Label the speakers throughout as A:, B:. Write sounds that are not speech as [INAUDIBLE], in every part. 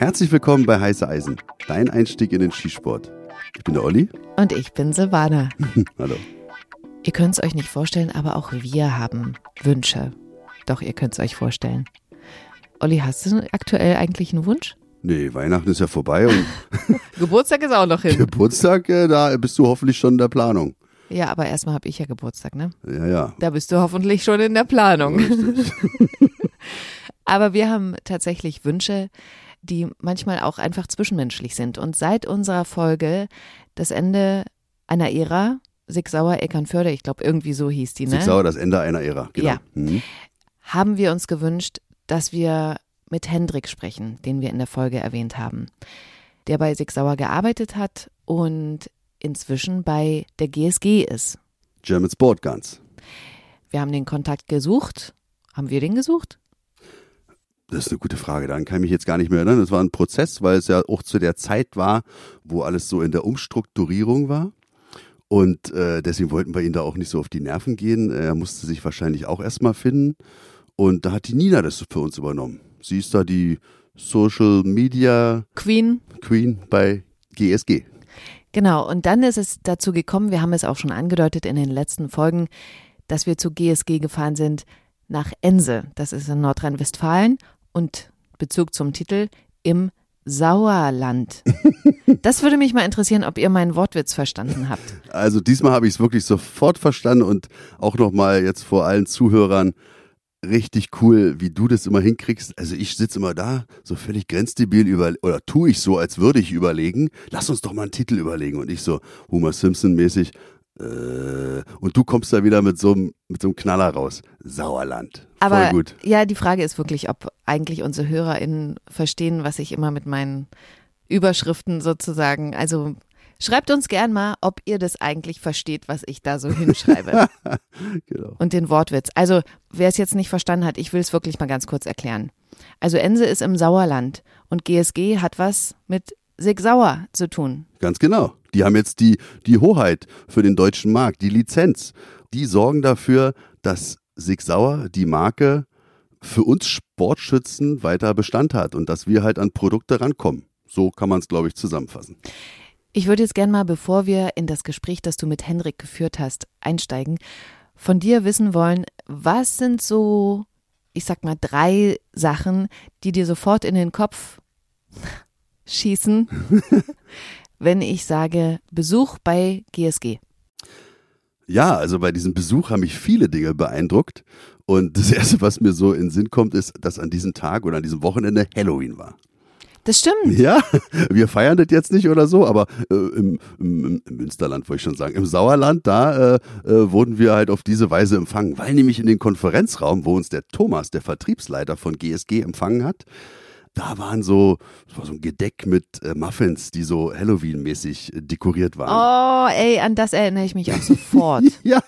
A: Herzlich willkommen bei Heiße Eisen, dein Einstieg in den Skisport. Ich bin der Olli.
B: Und ich bin Silvana. [LAUGHS]
A: Hallo.
B: Ihr könnt es euch nicht vorstellen, aber auch wir haben Wünsche. Doch, ihr könnt es euch vorstellen. Olli, hast du aktuell eigentlich einen Wunsch?
A: Nee, Weihnachten ist ja vorbei und [LAUGHS]
B: Geburtstag ist auch noch hin.
A: Geburtstag, äh, da bist du hoffentlich schon in der Planung.
B: Ja, aber erstmal habe ich ja Geburtstag, ne?
A: Ja, ja.
B: Da bist du hoffentlich schon in der Planung. [LAUGHS] aber wir haben tatsächlich Wünsche, die manchmal auch einfach zwischenmenschlich sind. Und seit unserer Folge das Ende einer Ära, Sig Sauer, Eckernförde, ich glaube irgendwie so hieß die, ne?
A: Sig Sauer, das Ende einer Ära. Genau.
B: Ja.
A: Mhm.
B: haben wir uns gewünscht, dass wir mit Hendrik sprechen, den wir in der Folge erwähnt haben, der bei Sig Sauer gearbeitet hat und inzwischen bei der GSG ist.
A: German Sport Guns.
B: Wir haben den Kontakt gesucht. Haben wir den gesucht?
A: Das ist eine gute Frage. Daran kann ich mich jetzt gar nicht mehr erinnern. Das war ein Prozess, weil es ja auch zu der Zeit war, wo alles so in der Umstrukturierung war. Und äh, deswegen wollten wir ihn da auch nicht so auf die Nerven gehen. Er musste sich wahrscheinlich auch erstmal finden. Und da hat die Nina das für uns übernommen. Sie ist da die Social Media
B: Queen.
A: Queen bei GSG.
B: Genau. Und dann ist es dazu gekommen, wir haben es auch schon angedeutet in den letzten Folgen, dass wir zu GSG gefahren sind nach Ense. Das ist in Nordrhein-Westfalen und Bezug zum Titel im Sauerland. [LAUGHS] Das würde mich mal interessieren, ob ihr meinen Wortwitz verstanden habt.
A: Also diesmal habe ich es wirklich sofort verstanden und auch nochmal jetzt vor allen Zuhörern richtig cool, wie du das immer hinkriegst. Also ich sitze immer da, so völlig grenzdebil über oder tue ich so, als würde ich überlegen. Lass uns doch mal einen Titel überlegen und ich so Homer Simpson mäßig. Äh, und du kommst da wieder mit so einem mit so einem Knaller raus. Sauerland.
B: Aber
A: Voll gut.
B: ja, die Frage ist wirklich, ob eigentlich unsere HörerInnen verstehen, was ich immer mit meinen Überschriften sozusagen, also schreibt uns gern mal, ob ihr das eigentlich versteht, was ich da so [LAUGHS] hinschreibe.
A: Genau.
B: Und den Wortwitz. Also, wer es jetzt nicht verstanden hat, ich will es wirklich mal ganz kurz erklären. Also, Ense ist im Sauerland und GSG hat was mit Sig Sauer zu tun.
A: Ganz genau. Die haben jetzt die, die Hoheit für den deutschen Markt, die Lizenz. Die sorgen dafür, dass Sig Sauer, die Marke, für uns Sportschützen weiter Bestand hat und dass wir halt an Produkte rankommen. So kann man es, glaube ich, zusammenfassen.
B: Ich würde jetzt gern mal, bevor wir in das Gespräch, das du mit Henrik geführt hast, einsteigen, von dir wissen wollen, was sind so, ich sag mal, drei Sachen, die dir sofort in den Kopf schießen, [LAUGHS] wenn ich sage Besuch bei GSG?
A: Ja, also bei diesem Besuch haben mich viele Dinge beeindruckt. Und das Erste, was mir so in den Sinn kommt, ist, dass an diesem Tag oder an diesem Wochenende Halloween war.
B: Das stimmt.
A: Ja, [LAUGHS] wir feiern das jetzt nicht oder so, aber äh, im, im, im Münsterland, wollte ich schon sagen, im Sauerland, da äh, äh, wurden wir halt auf diese Weise empfangen, weil nämlich in den Konferenzraum, wo uns der Thomas, der Vertriebsleiter von GSG, empfangen hat, da waren so, das war so ein Gedeck mit äh, Muffins, die so Halloween-mäßig äh, dekoriert waren.
B: Oh, ey, an das erinnere ich mich auch sofort. [LAUGHS]
A: Ja,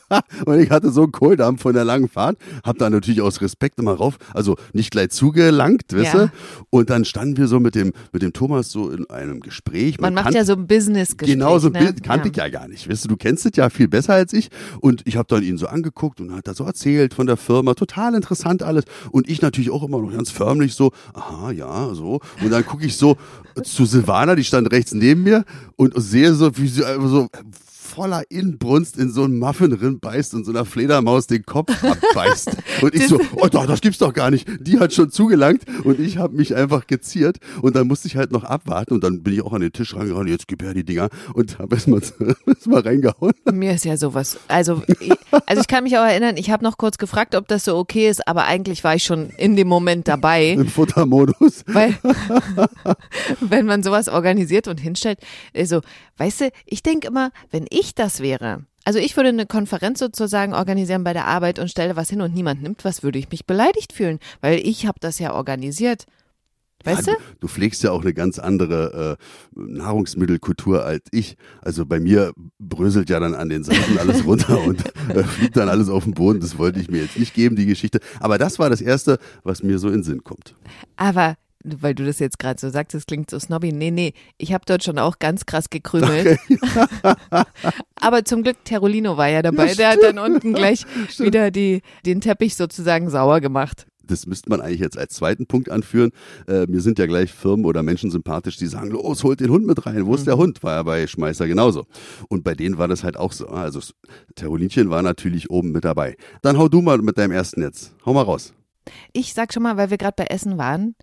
A: und ich hatte so einen Kohldampf von der langen Fahrt, hab da natürlich aus Respekt immer rauf, also nicht gleich zugelangt, weißt
B: Ja.
A: du? Und dann standen wir so mit dem, mit dem Thomas so in einem Gespräch.
B: Man macht
A: kannte-
B: ja so ein Business-Gespräch.
A: Genau so
B: ne?
A: Kannte ich ja gar nicht. Weißt du, du kennst es ja viel besser als ich. Und ich habe dann ihn so angeguckt und hat da so erzählt von der Firma. Total interessant alles. Und ich natürlich auch immer noch ganz förmlich so, aha, ja, so. Und dann gucke ich so zu Silvana, die stand rechts neben mir und sehe so, wie sie einfach so voller Inbrunst in so einen Muffin beißt und so einer Fledermaus den Kopf abbeißt. [LAUGHS] Und ich so, oh doch, das gibt's doch gar nicht. Die hat schon zugelangt und ich habe mich einfach geziert und dann musste ich halt noch abwarten und dann bin ich auch an den Tisch rangehauen, jetzt gib her die Dinger und habe erstmal [LAUGHS] erst mal reingehauen.
B: Mir ist ja sowas. Also, ich, also ich kann mich auch erinnern, ich habe noch kurz gefragt, ob das so okay ist, aber eigentlich war ich schon in dem Moment dabei.
A: Im Futtermodus.
B: Weil, [LAUGHS] wenn man sowas organisiert und hinstellt, also, weißt du, ich denke immer, wenn ich das wäre, also ich würde eine Konferenz sozusagen organisieren bei der Arbeit und stelle was hin und niemand nimmt was, würde ich mich beleidigt fühlen, weil ich habe das ja organisiert. Weißt
A: ja,
B: du?
A: du? Du pflegst ja auch eine ganz andere äh, Nahrungsmittelkultur als ich. Also bei mir bröselt ja dann an den Seiten alles [LAUGHS] runter und äh, fliegt dann alles auf den Boden. Das wollte ich mir jetzt nicht geben, die Geschichte. Aber das war das Erste, was mir so in den Sinn kommt.
B: Aber weil du das jetzt gerade so sagst, das klingt so snobby. Nee, nee, ich habe dort schon auch ganz krass gekrümelt. [LAUGHS] Aber zum Glück, Terolino war ja dabei.
A: Ja,
B: Der hat dann unten gleich [LAUGHS] wieder die, den Teppich sozusagen sauer gemacht.
A: das müsste man eigentlich jetzt als zweiten Punkt anführen. Äh, mir sind ja gleich Firmen oder Menschen sympathisch, die sagen, los, holt den Hund mit rein. Wo ist der Hund? War ja bei Schmeißer genauso. Und bei denen war das halt auch so. Also Terolinchen war natürlich oben mit dabei. Dann hau du mal mit deinem ersten jetzt. Hau mal raus.
B: Ich sag schon mal, weil wir gerade bei Essen waren,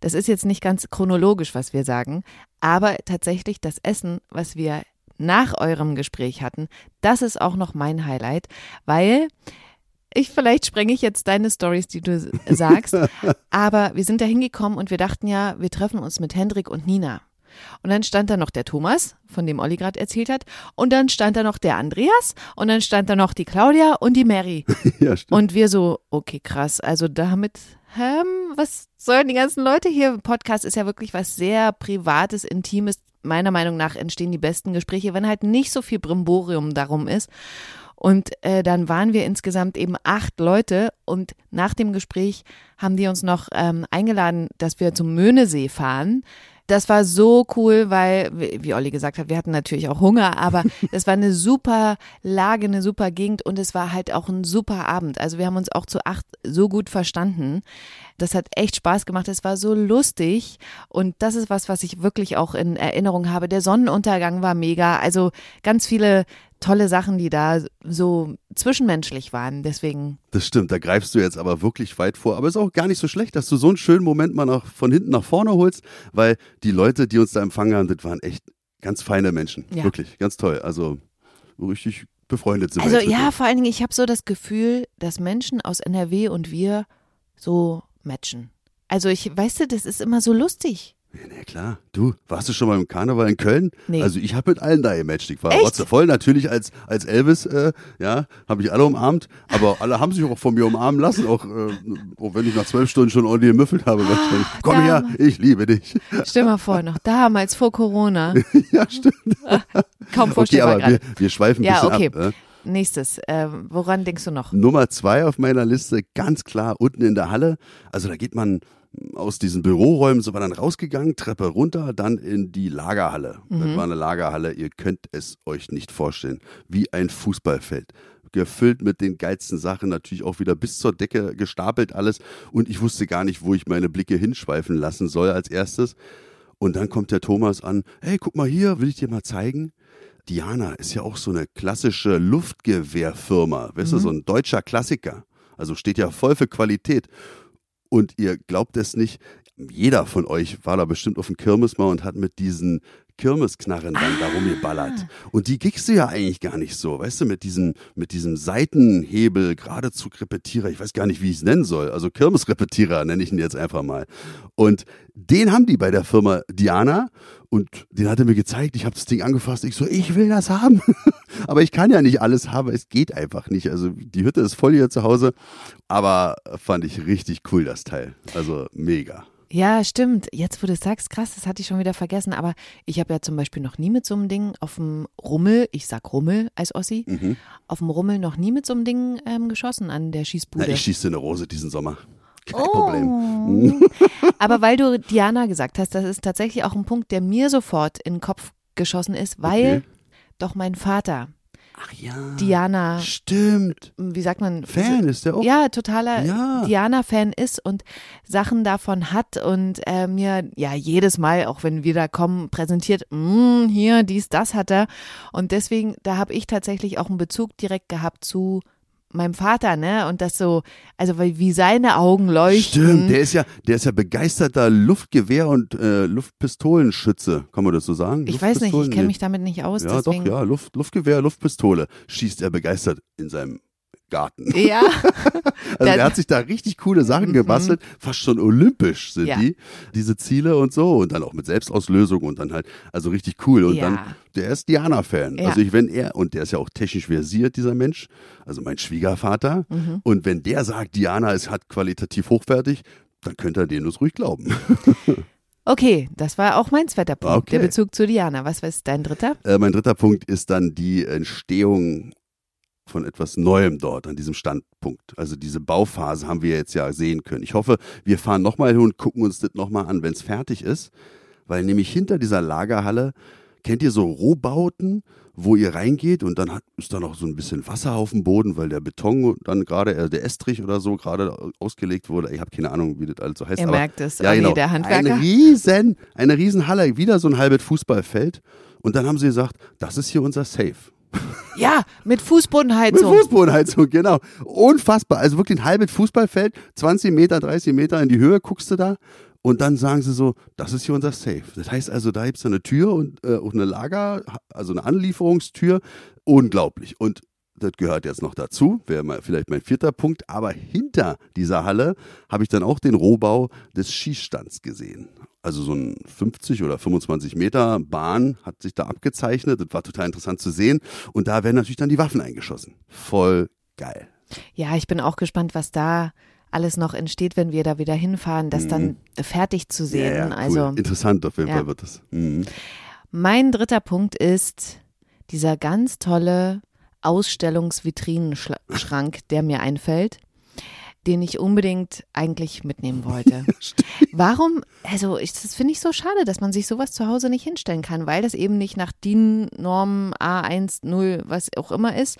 B: das ist jetzt nicht ganz chronologisch, was wir sagen, aber tatsächlich das Essen, was wir nach eurem Gespräch hatten, das ist auch noch mein Highlight, weil ich vielleicht sprenge ich jetzt deine Stories, die du sagst, [LAUGHS] aber wir sind da hingekommen und wir dachten ja, wir treffen uns mit Hendrik und Nina. Und dann stand da noch der Thomas, von dem Olli gerade erzählt hat. Und dann stand da noch der Andreas. Und dann stand da noch die Claudia und die Mary. [LAUGHS]
A: ja, stimmt.
B: Und wir so, okay, krass. Also damit, ähm, was sollen die ganzen Leute hier? Podcast ist ja wirklich was sehr Privates, Intimes. Meiner Meinung nach entstehen die besten Gespräche, wenn halt nicht so viel Brimborium darum ist. Und äh, dann waren wir insgesamt eben acht Leute und nach dem Gespräch haben die uns noch ähm, eingeladen, dass wir zum Möhnesee fahren das war so cool, weil, wie Olli gesagt hat, wir hatten natürlich auch Hunger, aber [LAUGHS] es war eine super Lage, eine super Gegend und es war halt auch ein super Abend. Also wir haben uns auch zu acht so gut verstanden. Das hat echt Spaß gemacht. Es war so lustig und das ist was, was ich wirklich auch in Erinnerung habe. Der Sonnenuntergang war mega. Also ganz viele tolle Sachen, die da so zwischenmenschlich waren. Deswegen.
A: Das stimmt, da greifst du jetzt aber wirklich weit vor. Aber es ist auch gar nicht so schlecht, dass du so einen schönen Moment mal nach, von hinten nach vorne holst, weil die Leute, die uns da empfangen haben, das waren echt ganz feine Menschen. Ja. Wirklich, ganz toll. Also richtig befreundet sind
B: also, wir. Also ja, vor allen Dingen, ich habe so das Gefühl, dass Menschen aus NRW und wir so matchen. Also ich, weißt du, das ist immer so lustig.
A: Ja, na klar. Du, warst du schon mal im Karneval in Köln?
B: Nee.
A: Also ich habe mit allen da gematcht. Ich war voll natürlich als, als Elvis, äh, ja, habe ich alle umarmt, aber alle haben sich auch von mir umarmen lassen, auch, äh, auch wenn ich nach zwölf Stunden schon ordentlich gemüffelt habe. Ah, Komm her, ich liebe dich.
B: Stell mal vor, noch damals vor Corona. [LAUGHS]
A: ja, stimmt.
B: Kaum vorstellbar
A: Okay, aber wir, wir, schweifen ein
B: ja,
A: bisschen
B: okay.
A: ab. Äh?
B: Nächstes, äh, woran denkst du noch?
A: Nummer zwei auf meiner Liste, ganz klar, unten in der Halle. Also da geht man aus diesen Büroräumen sind wir dann rausgegangen, Treppe runter, dann in die Lagerhalle. Mhm. Das war eine Lagerhalle, ihr könnt es euch nicht vorstellen. Wie ein Fußballfeld. Gefüllt mit den geilsten Sachen, natürlich auch wieder bis zur Decke gestapelt alles. Und ich wusste gar nicht, wo ich meine Blicke hinschweifen lassen soll als erstes. Und dann kommt der Thomas an, hey, guck mal hier, will ich dir mal zeigen. Diana ist ja auch so eine klassische Luftgewehrfirma, weißt mhm. du, so ein deutscher Klassiker. Also steht ja voll für Qualität. Und ihr glaubt es nicht, jeder von euch war da bestimmt auf dem Kirmes mal und hat mit diesen Kirmesknarren dann ah. darum geballert. Und die kriegst du ja eigentlich gar nicht so, weißt du, mit diesem, mit diesem Seitenhebel, geradezu Repetierer, ich weiß gar nicht, wie ich es nennen soll. Also Kirmesrepetierer nenne ich ihn jetzt einfach mal. Und den haben die bei der Firma Diana und den hat er mir gezeigt. Ich habe das Ding angefasst. Ich so, ich will das haben. [LAUGHS] aber ich kann ja nicht alles haben. Es geht einfach nicht. Also die Hütte ist voll hier zu Hause. Aber fand ich richtig cool, das Teil. Also mega.
B: Ja, stimmt. Jetzt, wo du sagst, krass, das hatte ich schon wieder vergessen. Aber ich habe ja zum Beispiel noch nie mit so einem Ding auf dem Rummel, ich sag Rummel als Ossi, mhm. auf dem Rummel noch nie mit so einem Ding ähm, geschossen an der Schießbude.
A: Na, ich schieße eine Rose diesen Sommer. Kein
B: oh.
A: Problem. [LAUGHS] [LAUGHS]
B: Aber weil du Diana gesagt hast, das ist tatsächlich auch ein Punkt, der mir sofort in den Kopf geschossen ist, weil okay. doch mein Vater
A: Ach ja.
B: Diana.
A: Stimmt.
B: Wie sagt man?
A: Fan ist der auch.
B: Ja, totaler ja. Diana-Fan ist und Sachen davon hat und äh, mir ja jedes Mal, auch wenn wir da kommen, präsentiert, mm, hier, dies, das hat er. Und deswegen, da habe ich tatsächlich auch einen Bezug direkt gehabt zu meinem Vater, ne? Und das so, also weil wie seine Augen leuchten.
A: Stimmt, der ist ja, der ist ja begeisterter Luftgewehr- und äh, Luftpistolenschütze, kann man das so sagen?
B: Ich weiß nicht, ich kenne mich damit nicht aus.
A: Ja,
B: deswegen.
A: doch, ja, Luft, Luftgewehr, Luftpistole schießt er begeistert in seinem Garten.
B: Ja. [LAUGHS]
A: also er hat sich da richtig coole Sachen mhm. gebastelt, fast schon olympisch sind ja. die, diese Ziele und so und dann auch mit Selbstauslösung und dann halt, also richtig cool und ja. dann, der ist Diana-Fan. Ja. Also ich, wenn er, und der ist ja auch technisch versiert, dieser Mensch, also mein Schwiegervater mhm. und wenn der sagt, Diana ist hat qualitativ hochwertig, dann könnte er denen das ruhig glauben. [LAUGHS]
B: Okay, das war auch mein zweiter Punkt, okay. der Bezug zu Diana. Was ist dein dritter?
A: Äh, mein dritter Punkt ist dann die Entstehung von etwas Neuem dort an diesem Standpunkt. Also diese Bauphase haben wir jetzt ja sehen können. Ich hoffe, wir fahren nochmal hin und gucken uns das nochmal an, wenn es fertig ist, weil nämlich hinter dieser Lagerhalle, kennt ihr so Rohbauten, wo ihr reingeht und dann hat, ist da noch so ein bisschen Wasser auf dem Boden, weil der Beton dann gerade, äh, der Estrich oder so gerade ausgelegt wurde. Ich habe keine Ahnung, wie das alles so heißt.
B: Er
A: aber,
B: merkt es.
A: Ja,
B: nee,
A: genau.
B: der Handwerker.
A: Eine riesen, eine riesen Halle, wieder so ein halbes Fußballfeld. Und dann haben sie gesagt, das ist hier unser Safe. [LAUGHS]
B: Ja, mit
A: Mit
B: Fußbodenheizung.
A: Fußbodenheizung, genau. Unfassbar. Also wirklich ein halbes Fußballfeld, 20 Meter, 30 Meter in die Höhe guckst du da. Und dann sagen sie so, das ist hier unser Safe. Das heißt also, da gibt es eine Tür und äh, auch eine Lager, also eine Anlieferungstür. Unglaublich. Und das gehört jetzt noch dazu, wäre mal vielleicht mein vierter Punkt. Aber hinter dieser Halle habe ich dann auch den Rohbau des Schießstands gesehen. Also so ein 50 oder 25 Meter Bahn hat sich da abgezeichnet. Das war total interessant zu sehen. Und da werden natürlich dann die Waffen eingeschossen. Voll geil.
B: Ja, ich bin auch gespannt, was da alles noch entsteht, wenn wir da wieder hinfahren, das dann fertig zu sehen.
A: Mhm. Ja, ja, cool.
B: Also
A: Interessant auf jeden
B: ja.
A: Fall wird das. Mhm.
B: mein dritter Punkt ist dieser ganz tolle Ausstellungsvitrinenschrank, der mir einfällt, den ich unbedingt eigentlich mitnehmen wollte. [LAUGHS] Warum, also ich, das finde ich so schade, dass man sich sowas zu Hause nicht hinstellen kann, weil das eben nicht nach DIN-Norm A10, was auch immer ist.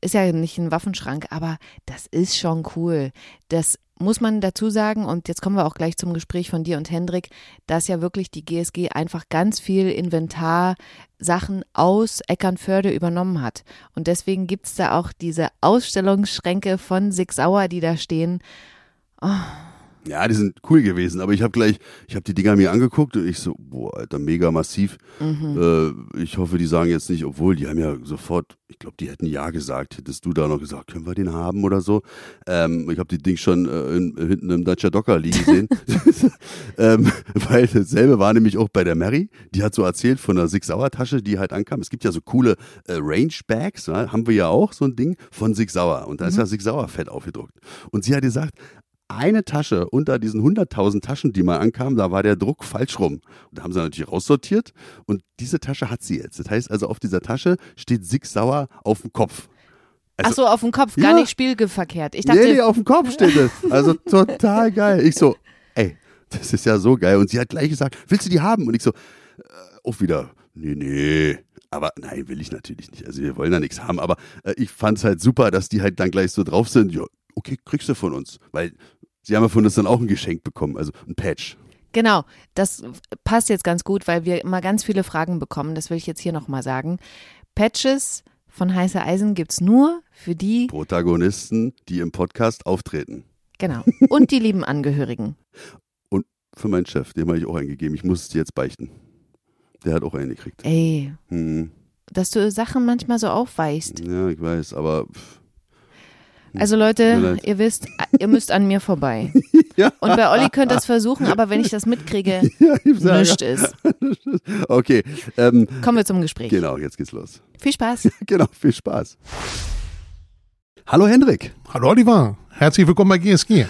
B: Ist ja nicht ein Waffenschrank, aber das ist schon cool. Das muss man dazu sagen, und jetzt kommen wir auch gleich zum Gespräch von dir und Hendrik, dass ja wirklich die GSG einfach ganz viel Inventarsachen aus Eckernförde übernommen hat. Und deswegen gibt's da auch diese Ausstellungsschränke von Sig Sauer, die da stehen.
A: Ja, die sind cool gewesen, aber ich habe gleich, ich habe die Dinger mir angeguckt und ich so, boah, Alter, mega massiv. Äh, ich hoffe, die sagen jetzt nicht, obwohl die haben ja sofort, ich glaube, die hätten ja gesagt. Hättest du da noch gesagt, können wir den haben oder so? Ähm, ich habe die Ding schon äh, in, hinten im Dacia Docker liegen sehen. [LAUGHS] ähm, weil dasselbe war nämlich auch bei der Mary. Die hat so erzählt von einer Sig Sauer Tasche, die halt ankam. Es gibt ja so coole äh, Range Bags, ja, haben wir ja auch so ein Ding von Sig Sauer und da ist ja Sig Sauer fett aufgedruckt. Und sie hat gesagt, eine Tasche unter diesen 100.000 Taschen, die mal ankamen, da war der Druck falsch rum. Und da haben sie natürlich raussortiert und diese Tasche hat sie jetzt. Das heißt also, auf dieser Tasche steht Sig Sauer auf dem Kopf. Also-
B: Ach so, auf dem Kopf, gar
A: Ja.
B: nicht spiegelverkehrt. Ich dachte,
A: nee, nee, auf dem Kopf steht es. Also total geil. Ich so, ey, das ist ja so geil. Und sie hat gleich gesagt, willst du die haben? Und ich so, äh, auch wieder, nee, nee. Aber nein, will ich natürlich nicht. Also wir wollen da nichts haben. Aber äh, ich fand es halt super, dass die halt dann gleich so drauf sind. Ja, okay, kriegst du von uns. Weil sie haben ja von uns dann auch ein Geschenk bekommen, also ein Patch.
B: Genau, das passt jetzt ganz gut, weil wir immer ganz viele Fragen bekommen. Das will ich jetzt hier nochmal sagen. Patches von Heiße Eisen gibt's nur für die,
A: Protagonisten, die im Podcast auftreten.
B: genau, und die lieben Angehörigen. [LAUGHS]
A: Für meinen Chef, dem habe ich auch eingegeben. Ich muss es dir jetzt beichten. Der hat auch einen gekriegt.
B: Ey,
A: Hm.
B: dass du Sachen manchmal so aufweichst.
A: Ja, ich weiß, aber pff,
B: Also Leute, ihr wisst, ihr müsst an mir vorbei. [LAUGHS]
A: Ja.
B: Und bei Olli könnt ihr es versuchen, aber wenn ich das mitkriege, [LAUGHS]
A: ja,
B: nichts ist. [LAUGHS]
A: Okay, ähm,
B: Kommen wir zum Gespräch.
A: genau, jetzt geht's los.
B: Viel Spaß.
A: Genau, viel Spaß. Hallo Hendrik.
C: Hallo Oliver, herzlich willkommen bei GSG.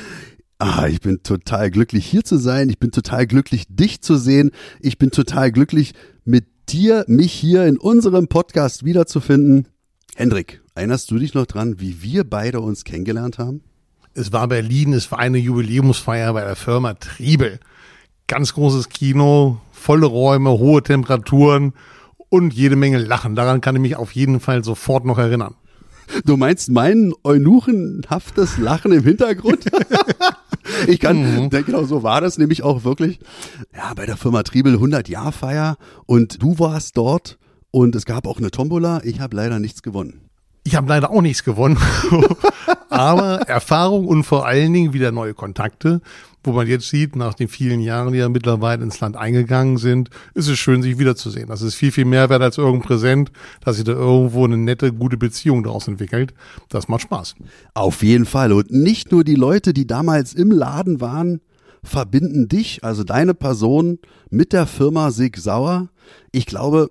A: Ah, ich bin total glücklich hier zu sein. Ich bin total glücklich dich zu sehen. Ich bin total glücklich mit dir, mich hier in unserem Podcast wiederzufinden. Hendrik, erinnerst du dich noch dran, wie wir beide uns kennengelernt haben?
C: Es war Berlin, es war eine Jubiläumsfeier bei der Firma Triebel. Ganz großes Kino, volle Räume, hohe Temperaturen und jede Menge Lachen. Daran kann ich mich auf jeden Fall sofort noch erinnern.
A: Du meinst mein eunuchenhaftes Lachen im Hintergrund? [LAUGHS] ich kann, ja, genau so war das nämlich auch wirklich. Ja, bei der Firma Triebel 100 Jahr Feier und du warst dort und es gab auch eine Tombola. Ich habe leider nichts gewonnen.
C: Ich habe leider auch nichts gewonnen, [LAUGHS] aber Erfahrung und vor allen Dingen wieder neue Kontakte, wo man jetzt sieht, nach den vielen Jahren, die ja mittlerweile ins Land eingegangen sind, ist es schön, sich wiederzusehen. Das ist viel, viel mehr wert als irgendein Präsent, dass sich da irgendwo eine nette, gute Beziehung daraus entwickelt. Das macht Spaß.
A: Auf jeden Fall. Und nicht nur die Leute, die damals im Laden waren, verbinden dich, also deine Person, mit der Firma Sig Sauer. Ich glaube,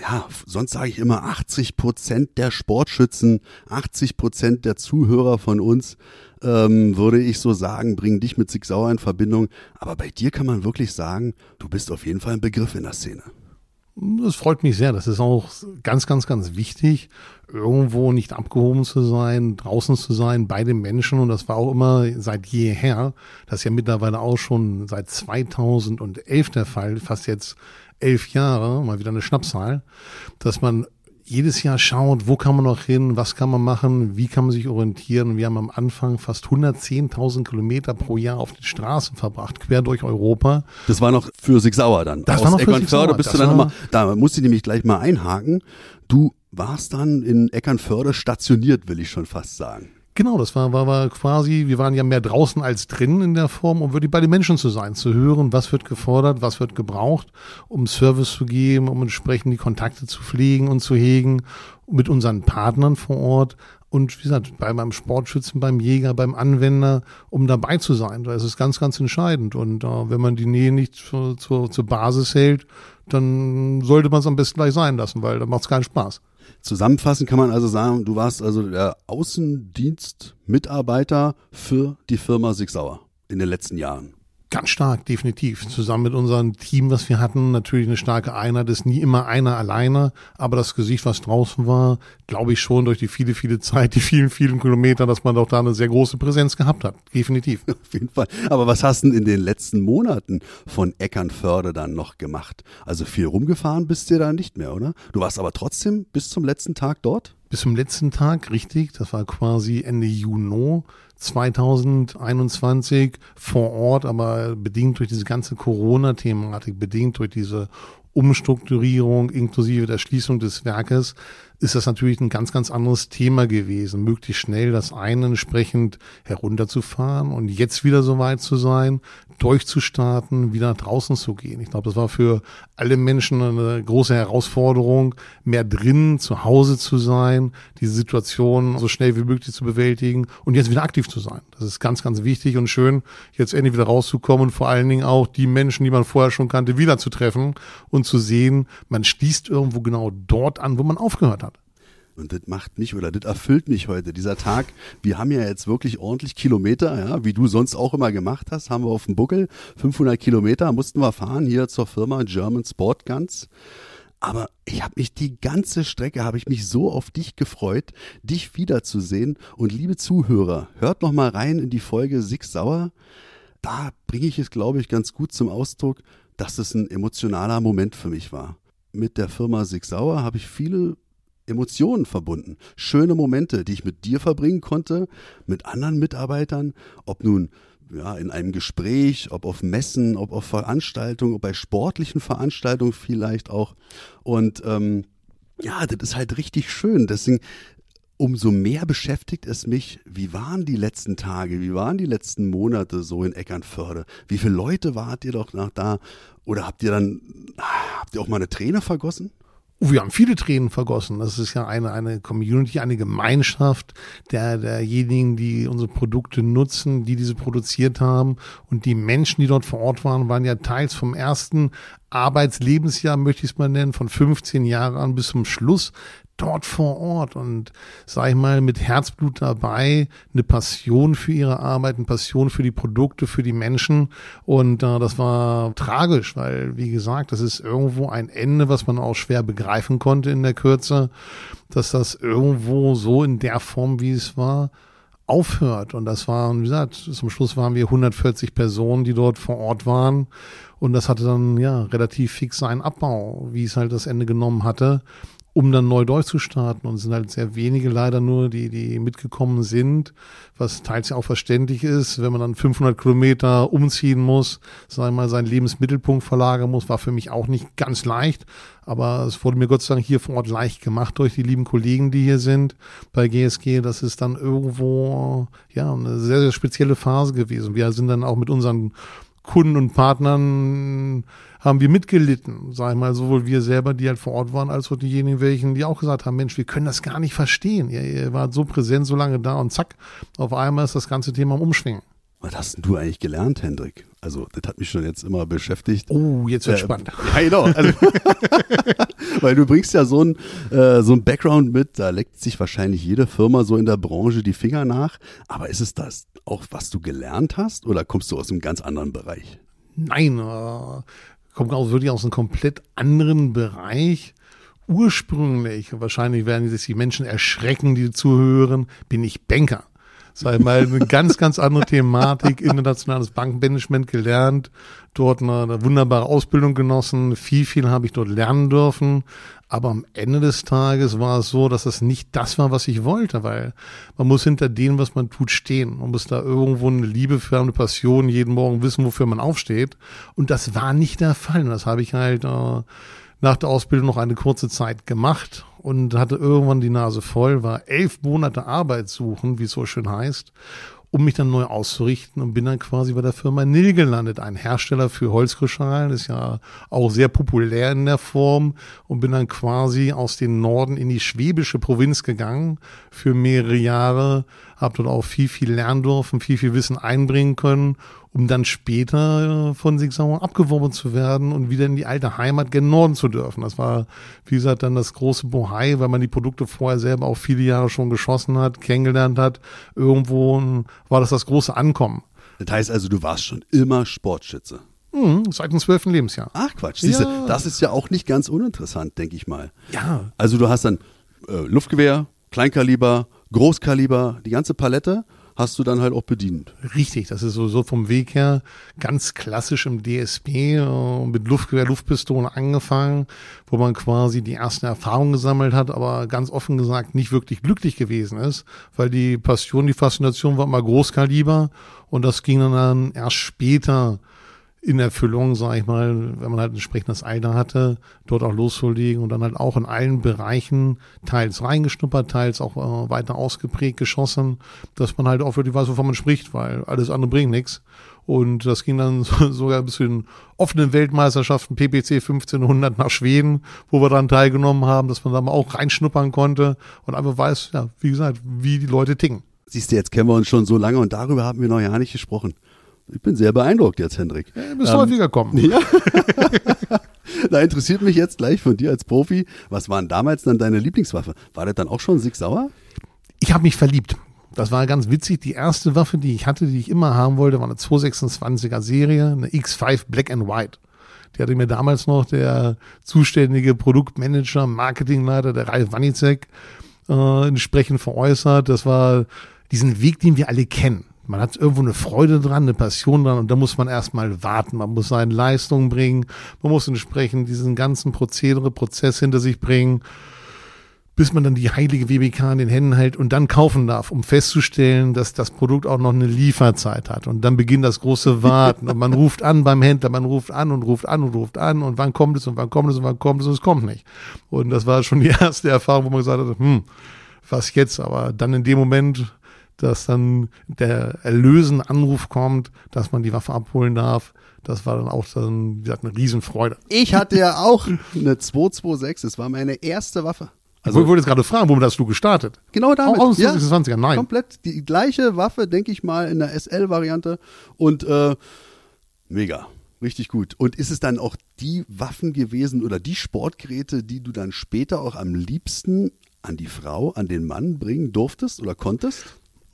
A: ja, sonst sage ich immer 80 Prozent der Sportschützen, 80 Prozent der Zuhörer von uns, ähm, würde ich so sagen, bringen dich mit Sig Sauer in Verbindung. Aber bei dir kann man wirklich sagen, du bist auf jeden Fall ein Begriff in der Szene.
C: Das freut mich sehr. Das ist auch ganz, ganz, ganz wichtig, irgendwo nicht abgehoben zu sein, draußen zu sein, bei den Menschen. Und das war auch immer seit jeher, das ist ja mittlerweile auch schon seit 2011 der Fall, fast jetzt elf Jahre, mal wieder eine Schnapszahl, dass man jedes Jahr schaut, wo kann man noch hin, was kann man machen, wie kann man sich orientieren. Wir haben am Anfang fast 110.000 Kilometer pro Jahr auf den Straßen verbracht, quer durch Europa.
A: Das war noch für Sigsauer dann.
C: Das
A: Aus
C: war noch für Sigsauer.
A: bist du dann immer, da musst du nämlich gleich mal einhaken. Du warst dann in Eckernförde stationiert, will ich schon fast sagen.
C: Genau, das war, war, war quasi, wir waren ja mehr draußen als drin in der Form, um wirklich bei den Menschen zu sein, zu hören, was wird gefordert, was wird gebraucht, um Service zu geben, um entsprechend die Kontakte zu pflegen und zu hegen, mit unseren Partnern vor Ort und wie gesagt, bei, beim Sportschützen, beim Jäger, beim Anwender, um dabei zu sein. Da ist es ganz, ganz entscheidend. Und äh, wenn man die Nähe nicht zur, zur, zur Basis hält, dann sollte man es am besten gleich sein lassen, weil dann macht es keinen Spaß.
A: Zusammenfassend kann man also sagen, du warst also der Außendienstmitarbeiter für die Firma Sigsauer in den letzten Jahren.
C: Ganz stark, definitiv. Zusammen mit unserem Team, was wir hatten, natürlich eine starke Einheit, ist nie immer einer alleine, aber das Gesicht, was draußen war, glaube ich schon durch die viele, viele Zeit, die vielen, vielen Kilometer, dass man doch da eine sehr große Präsenz gehabt hat. Definitiv. [LAUGHS]
A: Auf jeden Fall. Aber was hast du denn in den letzten Monaten von Eckernförde dann noch gemacht? Also viel rumgefahren bist du da nicht mehr, oder? Du warst aber trotzdem bis zum letzten Tag dort?
C: Bis zum letzten Tag, richtig, das war quasi Ende Juni 2021 vor Ort, aber bedingt durch diese ganze Corona-Thematik, bedingt durch diese Umstrukturierung inklusive der Schließung des Werkes, ist das natürlich ein ganz, ganz anderes Thema gewesen, möglichst schnell das eine entsprechend herunterzufahren und jetzt wieder so weit zu sein, durchzustarten, wieder draußen zu gehen. Ich glaube, das war für alle Menschen eine große Herausforderung, mehr drin, zu Hause zu sein, diese Situation so schnell wie möglich zu bewältigen und jetzt wieder aktiv zu sein. Das ist ganz, ganz wichtig und schön, jetzt endlich wieder rauszukommen und vor allen Dingen auch die Menschen, die man vorher schon kannte, wieder zu treffen und zu sehen, man schließt irgendwo genau dort an, wo man aufgehört hat.
A: Und das macht mich oder das erfüllt mich heute. Dieser Tag, wir haben ja jetzt wirklich ordentlich Kilometer, ja, wie du sonst auch immer gemacht hast, haben wir auf dem Buckel. 500 Kilometer mussten wir fahren hier zur Firma German Sport Guns. Aber ich habe mich die ganze Strecke, habe ich mich so auf dich gefreut, dich wiederzusehen. Und liebe Zuhörer, hört noch mal rein in die Folge Six Sauer. Da bringe ich es, glaube ich, ganz gut zum Ausdruck, dass es ein emotionaler Moment für mich war. Mit der Firma Six Sauer habe ich viele Emotionen verbunden. Schöne Momente, die ich mit dir verbringen konnte, mit anderen Mitarbeitern, ob nun ja, in einem Gespräch, ob auf Messen, ob auf Veranstaltungen, ob bei sportlichen Veranstaltungen vielleicht auch. Und ähm, ja, das ist halt richtig schön. Deswegen umso mehr beschäftigt es mich, wie waren die letzten Tage, wie waren die letzten Monate so in Eckernförde? Wie viele Leute wart ihr doch nach da? Oder habt ihr dann, habt ihr auch mal eine Träne vergossen?
C: Oh, wir haben viele Tränen vergossen. Das ist ja eine, eine Community, eine Gemeinschaft der, derjenigen, die unsere Produkte nutzen, die diese produziert haben. Und die Menschen, die dort vor Ort waren, waren ja teils vom ersten Arbeitslebensjahr, möchte ich es mal nennen, von 15 Jahren an bis zum Schluss dort vor Ort und sag ich mal mit Herzblut dabei, eine Passion für ihre Arbeit, eine Passion für die Produkte, für die Menschen. Und äh, das war tragisch, weil wie gesagt, das ist irgendwo ein Ende, was man auch schwer begreifen konnte in der Kürze, dass das irgendwo so in der Form, wie es war, aufhört. Und das waren, wie gesagt, zum Schluss waren wir 140 Personen, die dort vor Ort waren. Und das hatte dann ja relativ fix seinen Abbau, wie es halt das Ende genommen hatte, um dann neu durchzustarten. Und es sind halt sehr wenige leider nur, die, die mitgekommen sind, was teils ja auch verständlich ist, wenn man dann 500 Kilometer umziehen muss, sagen mal, seinen Lebensmittelpunkt verlagern muss, war für mich auch nicht ganz leicht. Aber es wurde mir Gott sei Dank hier vor Ort leicht gemacht durch die lieben Kollegen, die hier sind bei GSG. Das ist dann irgendwo, ja, eine sehr, sehr spezielle Phase gewesen. Wir sind dann auch mit unseren Kunden und Partnern haben wir mitgelitten, sag ich mal, sowohl wir selber, die halt vor Ort waren, als auch diejenigen, welchen, die auch gesagt haben, Mensch, wir können das gar nicht verstehen. Ihr, ihr wart so präsent, so lange da und zack, auf einmal ist das ganze Thema am Umschwingen.
A: Was hast denn du eigentlich gelernt, Hendrik? Also, das hat mich schon jetzt immer beschäftigt.
C: Oh, jetzt wird
A: Äh,
C: spannend. [LAUGHS]
A: Ja, genau. Also, [LAUGHS] weil du bringst ja so ein, äh, so ein Background mit, da leckt sich wahrscheinlich jede Firma so in der Branche die Finger nach. Aber ist es das auch, was du gelernt hast oder kommst du aus einem ganz anderen Bereich?
C: Nein, äh, kommt auch wirklich aus einem komplett anderen Bereich. Ursprünglich, wahrscheinlich werden sich die Menschen erschrecken, die zuhören, bin ich Banker. Sei mal eine ganz, ganz andere Thematik, internationales Bankmanagement gelernt, dort eine, eine wunderbare Ausbildung genossen, viel, viel habe ich dort lernen dürfen. Aber am Ende des Tages war es so, dass es nicht das war, was ich wollte, weil man muss hinter dem, was man tut, stehen. Man muss da irgendwo eine Liebe für eine Passion, jeden Morgen wissen, wofür man aufsteht. Und das war nicht der Fall. Und das habe ich halt äh, nach der Ausbildung noch eine kurze Zeit gemacht und hatte irgendwann die Nase voll, war elf Monate Arbeit suchen, wie es so schön heißt um mich dann neu auszurichten und bin dann quasi bei der Firma Nil gelandet, ein Hersteller für Holzkrischalen, ist ja auch sehr populär in der Form und bin dann quasi aus dem Norden in die schwäbische Provinz gegangen für mehrere Jahre, habe dort auch viel, viel lernen dürfen, viel, viel Wissen einbringen können, um dann später äh, von Sig Sauer abgeworben zu werden und wieder in die alte Heimat gen Norden zu dürfen. Das war, wie gesagt, dann das große Bohai, weil man die Produkte vorher selber auch viele Jahre schon geschossen hat, kennengelernt hat. Irgendwo war das das große Ankommen.
A: Das heißt also, du warst schon immer Sportschütze.
C: Mhm, seit dem zwölften Lebensjahr.
A: Ach Quatsch, siehste, ja. das ist ja auch nicht ganz uninteressant, denke ich mal.
C: Ja.
A: Also du hast dann äh, Luftgewehr, Kleinkaliber, Großkaliber, die ganze Palette hast du dann halt auch bedient.
C: Richtig, das ist so, vom Weg her ganz klassisch im DSP äh, mit Luftgewehr, Luftpistolen angefangen, wo man quasi die ersten Erfahrungen gesammelt hat, aber ganz offen gesagt nicht wirklich glücklich gewesen ist, weil die Passion, die Faszination war immer Großkaliber und das ging dann erst später in Erfüllung, sage ich mal, wenn man halt entsprechendes Alter hatte, dort auch loszulegen und dann halt auch in allen Bereichen teils reingeschnuppert, teils auch äh, weiter ausgeprägt geschossen, dass man halt auch wirklich weiß, wovon man spricht, weil alles andere bringt nichts. Und das ging dann [LAUGHS] so, sogar bis zu den offenen Weltmeisterschaften PPC 1500 nach Schweden, wo wir dann teilgenommen haben, dass man da mal auch reinschnuppern konnte und einfach weiß, ja, wie gesagt, wie die Leute ticken.
A: Siehst du, jetzt kennen wir uns schon so lange und darüber haben wir noch ja nicht gesprochen. Ich bin sehr beeindruckt jetzt, Hendrik.
C: Ja, du bist ähm, häufiger kommen. [LAUGHS]
A: Ja. [LAUGHS] da interessiert mich jetzt gleich von dir als Profi, was waren damals dann deine Lieblingswaffe? War das dann auch schon Sig Sauer?
C: Ich habe mich verliebt. Das war ganz witzig. Die erste Waffe, die ich hatte, die ich immer haben wollte, war eine 226er Serie, eine X5 Black and White. Die hatte mir damals noch der zuständige Produktmanager, Marketingleiter, der Ralf Wanicek, äh, entsprechend veräußert. Das war diesen Weg, den wir alle kennen. Man hat irgendwo eine Freude dran, eine Passion dran und da muss man erstmal warten. Man muss seine Leistungen bringen, man muss entsprechend diesen ganzen Prozedere, Prozess hinter sich bringen, bis man dann die heilige WBK in den Händen hält und dann kaufen darf, um festzustellen, dass das Produkt auch noch eine Lieferzeit hat. Und dann beginnt das große Warten und man ruft an beim Händler, man ruft an und ruft an und ruft an und wann kommt es und wann kommt es und wann kommt es und es kommt nicht. Und das war schon die [LAUGHS] erste Erfahrung, wo man gesagt hat, hm, was jetzt? Aber dann in dem Moment dass dann der erlösende Anruf kommt, dass man die Waffe abholen darf. Das war dann auch dann, wie gesagt, eine Riesenfreude.
A: Ich hatte ja auch eine 226. Das war meine erste Waffe.
C: Also, ich wollte jetzt gerade fragen, womit hast du gestartet?
A: Genau damit.
C: Aus ja, 20er, nein.
A: Komplett die gleiche Waffe, denke ich mal, in der SL-Variante. Und äh, mega. Richtig gut. Und ist es dann auch die Waffen gewesen oder die Sportgeräte, die du dann später auch am liebsten an die Frau, an den Mann bringen durftest oder konntest?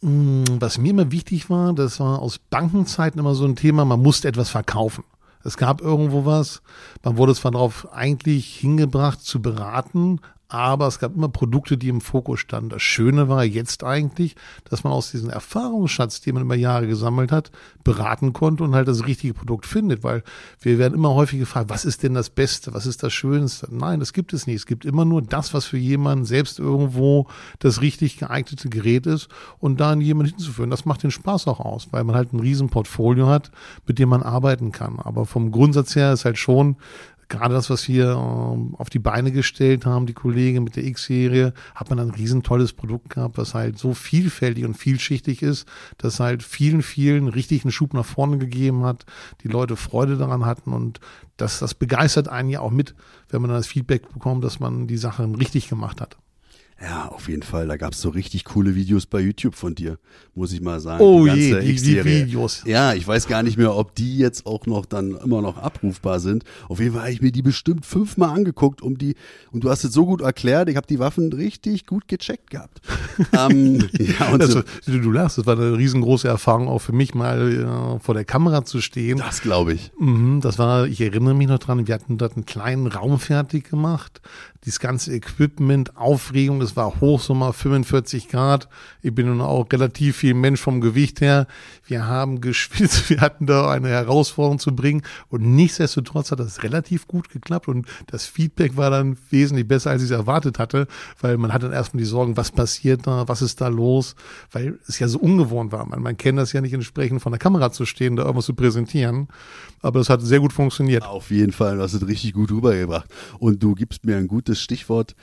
C: Mm, was mir immer wichtig war, das war aus Bankenzeiten immer so ein Thema, man musste etwas verkaufen. Es gab irgendwo was, man wurde zwar darauf eigentlich hingebracht zu beraten, aber es gab immer Produkte, die im Fokus standen. Das Schöne war jetzt eigentlich, dass man aus diesem Erfahrungsschatz, den man über Jahre gesammelt hat, beraten konnte und halt das richtige Produkt findet, weil wir werden immer häufig gefragt, was ist denn das Beste, was ist das Schönste? Nein, das gibt es nicht. Es gibt immer nur das, was für jemanden selbst irgendwo das richtig geeignete Gerät ist und da jemanden hinzuführen. Das macht den Spaß auch aus, weil man halt ein riesen Portfolio hat, mit dem man arbeiten kann. Aber vom Grundsatz her ist halt schon, gerade das, was wir ähm, auf die Beine gestellt haben, die Kollegen mit der X-Serie, hat man ein riesen tolles Produkt gehabt, was halt so vielfältig und vielschichtig ist, dass halt vielen, vielen richtigen Schub nach vorne gegeben hat, die Leute Freude daran hatten und das, das begeistert einen ja auch mit, wenn man dann das Feedback bekommt, dass man die Sachen richtig gemacht hat.
A: Ja, auf jeden Fall. Da gab es so richtig coole Videos bei YouTube von dir, muss ich mal sagen.
C: Oh die je, die, die, Videos.
A: Ja, ich weiß gar nicht mehr, ob die jetzt auch noch dann immer noch abrufbar sind. Auf jeden Fall habe ich mir die bestimmt fünfmal angeguckt, um die, und du hast es so gut erklärt, ich habe die Waffen richtig gut gecheckt gehabt. [LAUGHS]
C: ähm, ja, und also, so. Du lachst, das war eine riesengroße Erfahrung auch für mich, mal äh, vor der Kamera zu stehen.
A: Das glaube ich.
C: Mhm, das war, ich erinnere mich noch dran, wir hatten dort einen kleinen Raum fertig gemacht dieses ganze Equipment, Aufregung, es war Hochsommer, 45 Grad. Ich bin nun auch relativ viel Mensch vom Gewicht her. Wir haben [LAUGHS] geschwitzt, wir hatten da eine Herausforderung zu bringen und nichtsdestotrotz hat das relativ gut geklappt und das Feedback war dann wesentlich besser, als ich es erwartet hatte, weil man hat dann erstmal die Sorgen, was passiert da, was ist da los, weil es ja so ungewohnt war. Man, man kennt das ja nicht entsprechend von der Kamera zu stehen, da irgendwas zu präsentieren, aber es hat sehr gut funktioniert.
A: Auf jeden Fall, du hast es richtig gut rübergebracht und du gibst mir ein gutes Stichwort.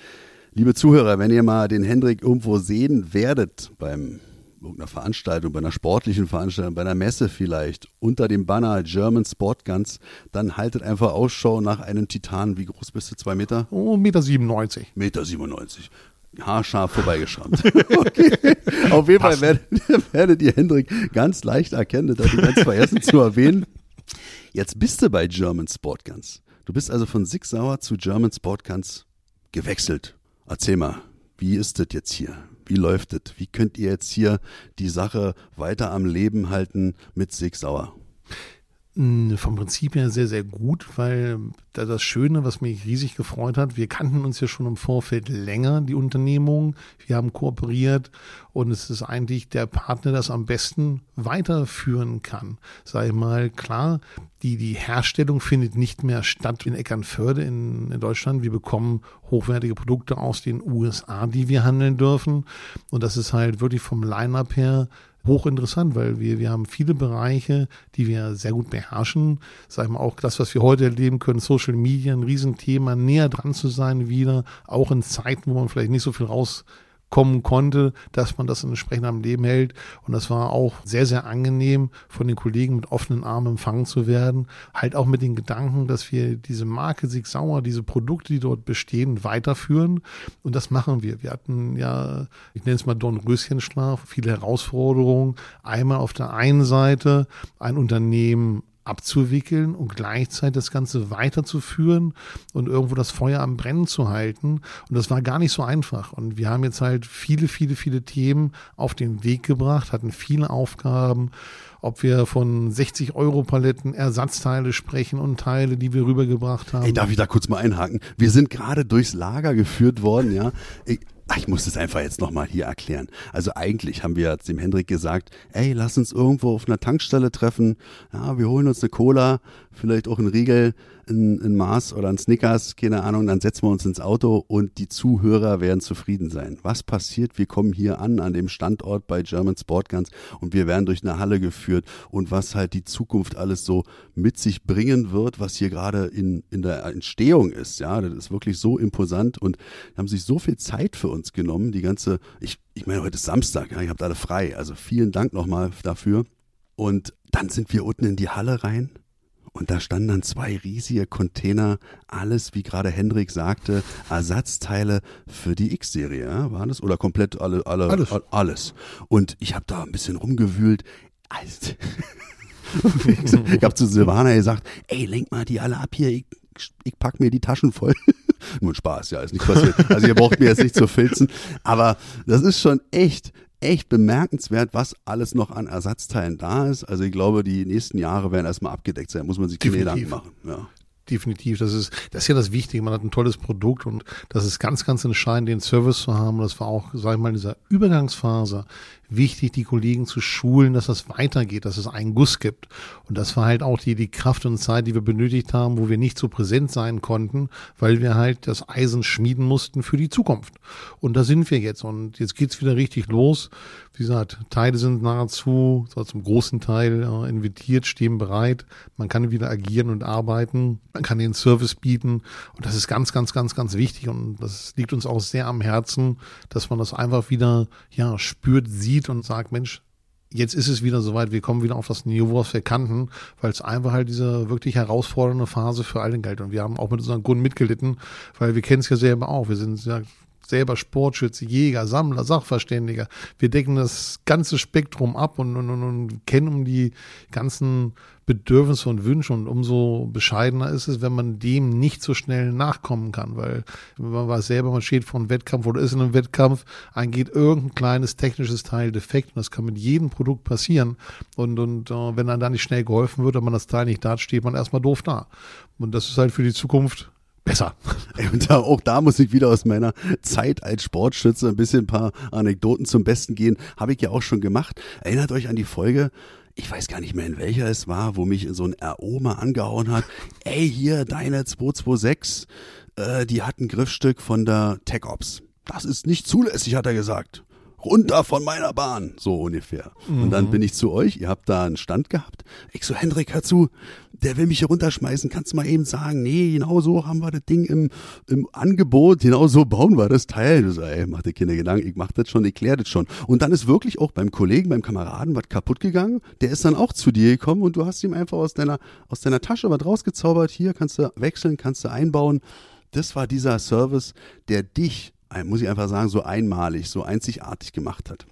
A: Liebe Zuhörer, wenn ihr mal den Hendrik irgendwo sehen werdet beim irgendeiner Veranstaltung, bei einer sportlichen Veranstaltung, bei einer Messe vielleicht, unter dem Banner German Sport Guns, dann haltet einfach Ausschau nach einem Titan. Wie groß bist du? Zwei Meter?
C: Oh, Meter 97.
A: Meter 97. Haarscharf vorbeigeschrammt. [LAUGHS] okay. Auf jeden Fall werdet, [LAUGHS] werdet ihr Hendrik ganz leicht erkennen, das habe ich ganz vergessen zu erwähnen. Jetzt bist du bei German Sport Guns. Du bist also von Sig Sauer zu German Sport Guns gewechselt. Erzähl mal, wie ist das jetzt hier? Wie läuft es? Wie könnt ihr jetzt hier die Sache weiter am Leben halten mit Sig Sauer?
C: Vom Prinzip her sehr, sehr gut, weil da das Schöne, was mich riesig gefreut hat, wir kannten uns ja schon im Vorfeld länger, die Unternehmung. Wir haben kooperiert und es ist eigentlich der Partner, der das am besten weiterführen kann. Sei mal klar, die, die Herstellung findet nicht mehr statt in Eckernförde in, in Deutschland. Wir bekommen hochwertige Produkte aus den USA, die wir handeln dürfen. Und das ist halt wirklich vom Line-Up her hochinteressant, weil wir, wir haben viele Bereiche, die wir sehr gut beherrschen. Sagen wir auch das, was wir heute erleben können, Social Media, ein Riesenthema, näher dran zu sein wieder, auch in Zeiten, wo man vielleicht nicht so viel raus kommen konnte, dass man das entsprechend am Leben hält. Und das war auch sehr, sehr angenehm, von den Kollegen mit offenen Armen empfangen zu werden. Halt auch mit den Gedanken, dass wir diese Marke Sig Sauer, diese Produkte, die dort bestehen, weiterführen. Und das machen wir. Wir hatten ja, ich nenne es mal Dornröschenschlaf, viele Herausforderungen. Einmal auf der einen Seite ein Unternehmen abzuwickeln und gleichzeitig das Ganze weiterzuführen und irgendwo das Feuer am Brennen zu halten. Und das war gar nicht so einfach. Und wir haben jetzt halt viele, viele, viele Themen auf den Weg gebracht, hatten viele Aufgaben, ob wir von 60 Euro Paletten Ersatzteile sprechen und Teile, die wir rübergebracht haben.
A: Ey, darf ich da kurz mal einhaken? Wir sind gerade durchs Lager geführt worden, ja. Ich, Ach, ich muss das einfach jetzt nochmal hier erklären. Also eigentlich haben wir dem Hendrik gesagt, ey, lass uns irgendwo auf einer Tankstelle treffen. Ja, wir holen uns eine Cola, vielleicht auch einen Riegel, ein, ein Mars oder ein Snickers, keine Ahnung, dann setzen wir uns ins Auto und die Zuhörer werden zufrieden sein. Was passiert? Wir kommen hier an, an dem Standort bei German Sport Guns und wir werden durch eine Halle geführt und was halt die Zukunft alles so mit sich bringen wird, was hier gerade in, in der Entstehung ist, ja, das ist wirklich so imposant und haben sich so viel Zeit für uns genommen, die ganze, ich, ich meine, heute ist Samstag, ja, ihr habt alle frei, also vielen Dank nochmal dafür. Und dann sind wir unten in die Halle rein und da standen dann zwei riesige Container, alles, wie gerade Hendrik sagte, Ersatzteile für die X-Serie, ja, waren das? Oder komplett alle, alle, alles. alles. Und ich habe da ein bisschen rumgewühlt. Also, [LAUGHS] ich habe zu Silvana gesagt, ey, lenk mal die alle ab hier, ich, ich pack mir die Taschen voll. [LAUGHS] Nur ein Spaß, ja, ist nicht passiert. Also ihr braucht mir jetzt nicht zu filzen. Aber das ist schon echt, echt bemerkenswert, was alles noch an Ersatzteilen da ist. Also ich glaube, die nächsten Jahre werden erstmal abgedeckt sein, muss man sich keine Gedanken machen. Ja
C: definitiv. Das ist, das ist ja das Wichtige. Man hat ein tolles Produkt und das ist ganz, ganz entscheidend, den Service zu haben. Das war auch, sag ich mal, in dieser Übergangsphase wichtig, die Kollegen zu schulen, dass das weitergeht, dass es einen Guss gibt. Und das war halt auch die, die Kraft und Zeit, die wir benötigt haben, wo wir nicht so präsent sein konnten, weil wir halt das Eisen schmieden mussten für die Zukunft. Und da sind wir jetzt. Und jetzt geht's wieder richtig los. Wie gesagt, Teile sind nahezu, so zum großen Teil äh, invitiert, stehen bereit. Man kann wieder agieren und arbeiten. Man kann den Service bieten. Und das ist ganz, ganz, ganz, ganz wichtig. Und das liegt uns auch sehr am Herzen, dass man das einfach wieder, ja, spürt, sieht, sieht und sagt, Mensch, jetzt ist es wieder soweit, wir kommen wieder auf das Niveau, was wir kannten, weil es einfach halt diese wirklich herausfordernde Phase für alle galt. Und wir haben auch mit unseren Kunden mitgelitten, weil wir kennen es ja selber auch. Wir sind ja selber Sportschütze, Jäger, Sammler, Sachverständiger. Wir decken das ganze Spektrum ab und, und, und, und kennen um die ganzen Bedürfnisse und Wünsche. Und umso bescheidener ist es, wenn man dem nicht so schnell nachkommen kann, weil man weiß selber, man steht vor einem Wettkampf oder ist in einem Wettkampf, eingeht irgendein kleines technisches Teil defekt. Und das kann mit jedem Produkt passieren. Und, und äh, wenn dann da nicht schnell geholfen wird und man das Teil nicht da, steht man erstmal doof da. Und das ist halt für die Zukunft besser.
A: Und da, auch da muss ich wieder aus meiner Zeit als Sportschütze ein bisschen ein paar Anekdoten zum Besten gehen. Habe ich ja auch schon gemacht. Erinnert euch an die Folge, ich weiß gar nicht mehr in welcher es war, wo mich so ein RO mal angehauen hat. Ey, hier, deine 226, äh, die hat ein Griffstück von der Tech Ops. Das ist nicht zulässig, hat er gesagt runter von meiner Bahn, so ungefähr. Mhm. Und dann mhm. bin ich zu euch, ihr habt da einen Stand gehabt. Ich so, Hendrik, hör zu, der will mich hier runterschmeißen, kannst du mal eben sagen, nee, genau so haben wir das Ding im, im Angebot, genau so bauen wir das Teil. Du sagst, ey, mach dir keine Gedanken, ich mach das schon, ich klär das schon. Und dann ist wirklich auch beim Kollegen, beim Kameraden was kaputt gegangen, der ist dann auch zu dir gekommen und du hast ihm einfach aus deiner, aus deiner Tasche was rausgezaubert, hier kannst du wechseln, kannst du einbauen. Das war dieser Service, der dich muss ich einfach sagen, so einmalig, so einzigartig gemacht hat.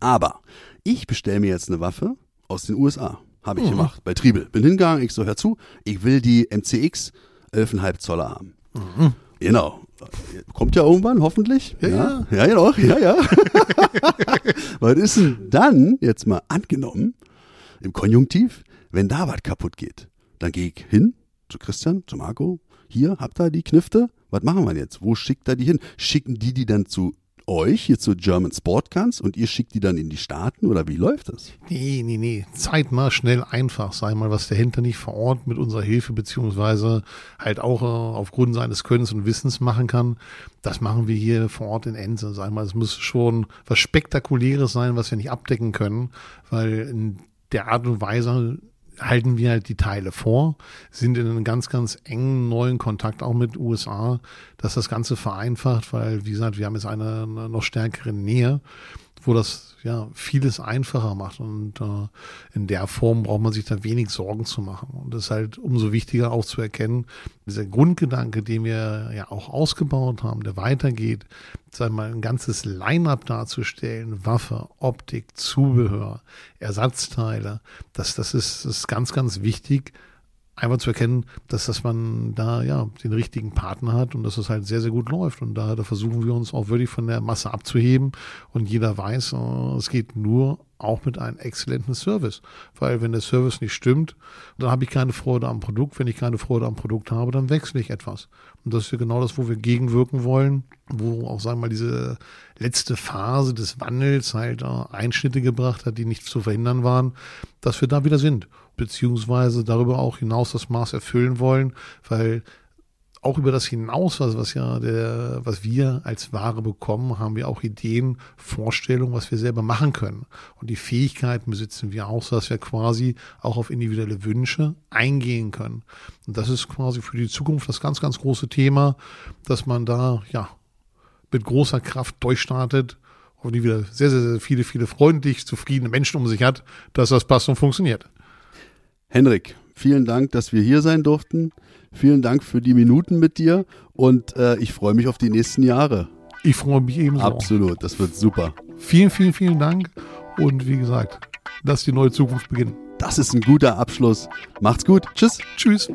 A: Aber ich bestelle mir jetzt eine Waffe aus den USA. Habe ich mhm. gemacht bei Triebel. Bin hingegangen, ich so, hör zu, ich will die MCX 11,5 Zoller haben. Mhm. Genau. Kommt ja irgendwann, hoffentlich. Ja, ja, ja, ja, doch, ja, ja. [LAUGHS] was ist denn dann, jetzt mal angenommen, im Konjunktiv, wenn da was kaputt geht? Dann gehe ich hin zu Christian, zu Marco. Hier, habt ihr die Knifte? was machen wir jetzt? Wo schickt er die hin? Schicken die die dann zu euch, hier zu German Sport Guns und ihr schickt die dann in die Staaten oder wie läuft das?
C: Nee, nee, nee. Zeitnah, schnell, einfach. Sei mal, was der Hinter nicht vor Ort mit unserer Hilfe beziehungsweise halt auch äh, aufgrund seines Könnens und Wissens machen kann. Das machen wir hier vor Ort in Ense. Sei mal, es muss schon was Spektakuläres sein, was wir nicht abdecken können, weil in der Art und Weise halten wir halt die Teile vor, sind in einem ganz, ganz engen neuen Kontakt auch mit USA, dass das Ganze vereinfacht, weil, wie gesagt, wir haben jetzt eine, eine noch stärkere Nähe, wo das ja vieles einfacher macht. Und äh, in der Form braucht man sich da wenig Sorgen zu machen. Und das ist halt umso wichtiger auch zu erkennen, dieser Grundgedanke, den wir ja auch ausgebaut haben, der weitergeht, sagen wir mal, ein ganzes Line-up darzustellen, Waffe, Optik, Zubehör, Ersatzteile, das, das ist, das ist ganz, ganz wichtig, einfach zu erkennen, dass, dass man da ja den richtigen Partner hat und dass es halt sehr, sehr gut läuft. Und da, da versuchen wir uns auch wirklich von der Masse abzuheben. Und jeder weiß, äh, es geht nur auch mit einem exzellenten Service. Weil wenn der Service nicht stimmt, dann habe ich keine Freude am Produkt. Wenn ich keine Freude am Produkt habe, dann wechsle ich etwas. Und das ist ja genau das, wo wir gegenwirken wollen, wo auch, sagen wir mal, diese letzte Phase des Wandels halt äh, Einschnitte gebracht hat, die nicht zu verhindern waren, dass wir da wieder sind. Beziehungsweise darüber auch hinaus das Maß erfüllen wollen, weil auch über das hinaus, was, was ja der, was wir als Ware bekommen, haben wir auch Ideen, Vorstellungen, was wir selber machen können. Und die Fähigkeiten besitzen wir auch, so dass wir quasi auch auf individuelle Wünsche eingehen können. Und das ist quasi für die Zukunft das ganz, ganz große Thema, dass man da, ja, mit großer Kraft durchstartet und die wieder sehr, sehr, sehr viele, viele freundlich, zufriedene Menschen um sich hat, dass das passt und funktioniert.
A: Henrik, vielen Dank, dass wir hier sein durften. Vielen Dank für die Minuten mit dir und äh, ich freue mich auf die nächsten Jahre.
C: Ich freue mich ebenso.
A: Absolut, das wird super.
C: Vielen, vielen, vielen Dank und wie gesagt, lass die neue Zukunft beginnen.
A: Das ist ein guter Abschluss. Macht's gut. Tschüss.
C: Tschüss.